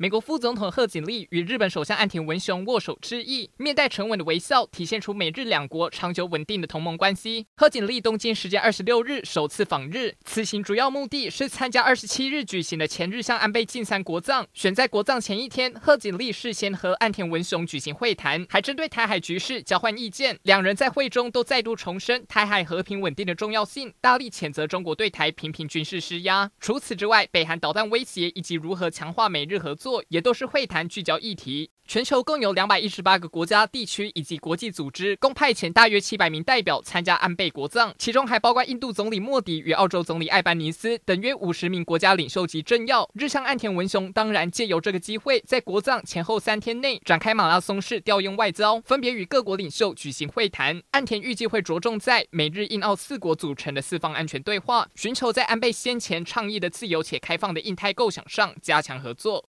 美国副总统贺锦丽与日本首相岸田文雄握手致意，面带沉稳的微笑，体现出美日两国长久稳定的同盟关系。贺锦丽东京时间二十六日首次访日，此行主要目的是参加二十七日举行的前日向安倍晋三国葬。选在国葬前一天，贺锦丽事先和岸田文雄举行会谈，还针对台海局势交换意见。两人在会中都再度重申台海和平稳定的重要性，大力谴责中国对台频频军事施压。除此之外，北韩导弹威胁以及如何强化美日合作。也都是会谈聚焦议题。全球共有两百一十八个国家、地区以及国际组织，共派遣大约七百名代表参加安倍国葬，其中还包括印度总理莫迪与澳洲总理艾班尼斯等约五十名国家领袖级政要。日向岸田文雄当然借由这个机会，在国葬前后三天内展开马拉松式调用外交，分别与各国领袖举行会谈。岸田预计会着重在美日印澳四国组成的四方安全对话，寻求在安倍先前倡议的自由且开放的印太构想上加强合作。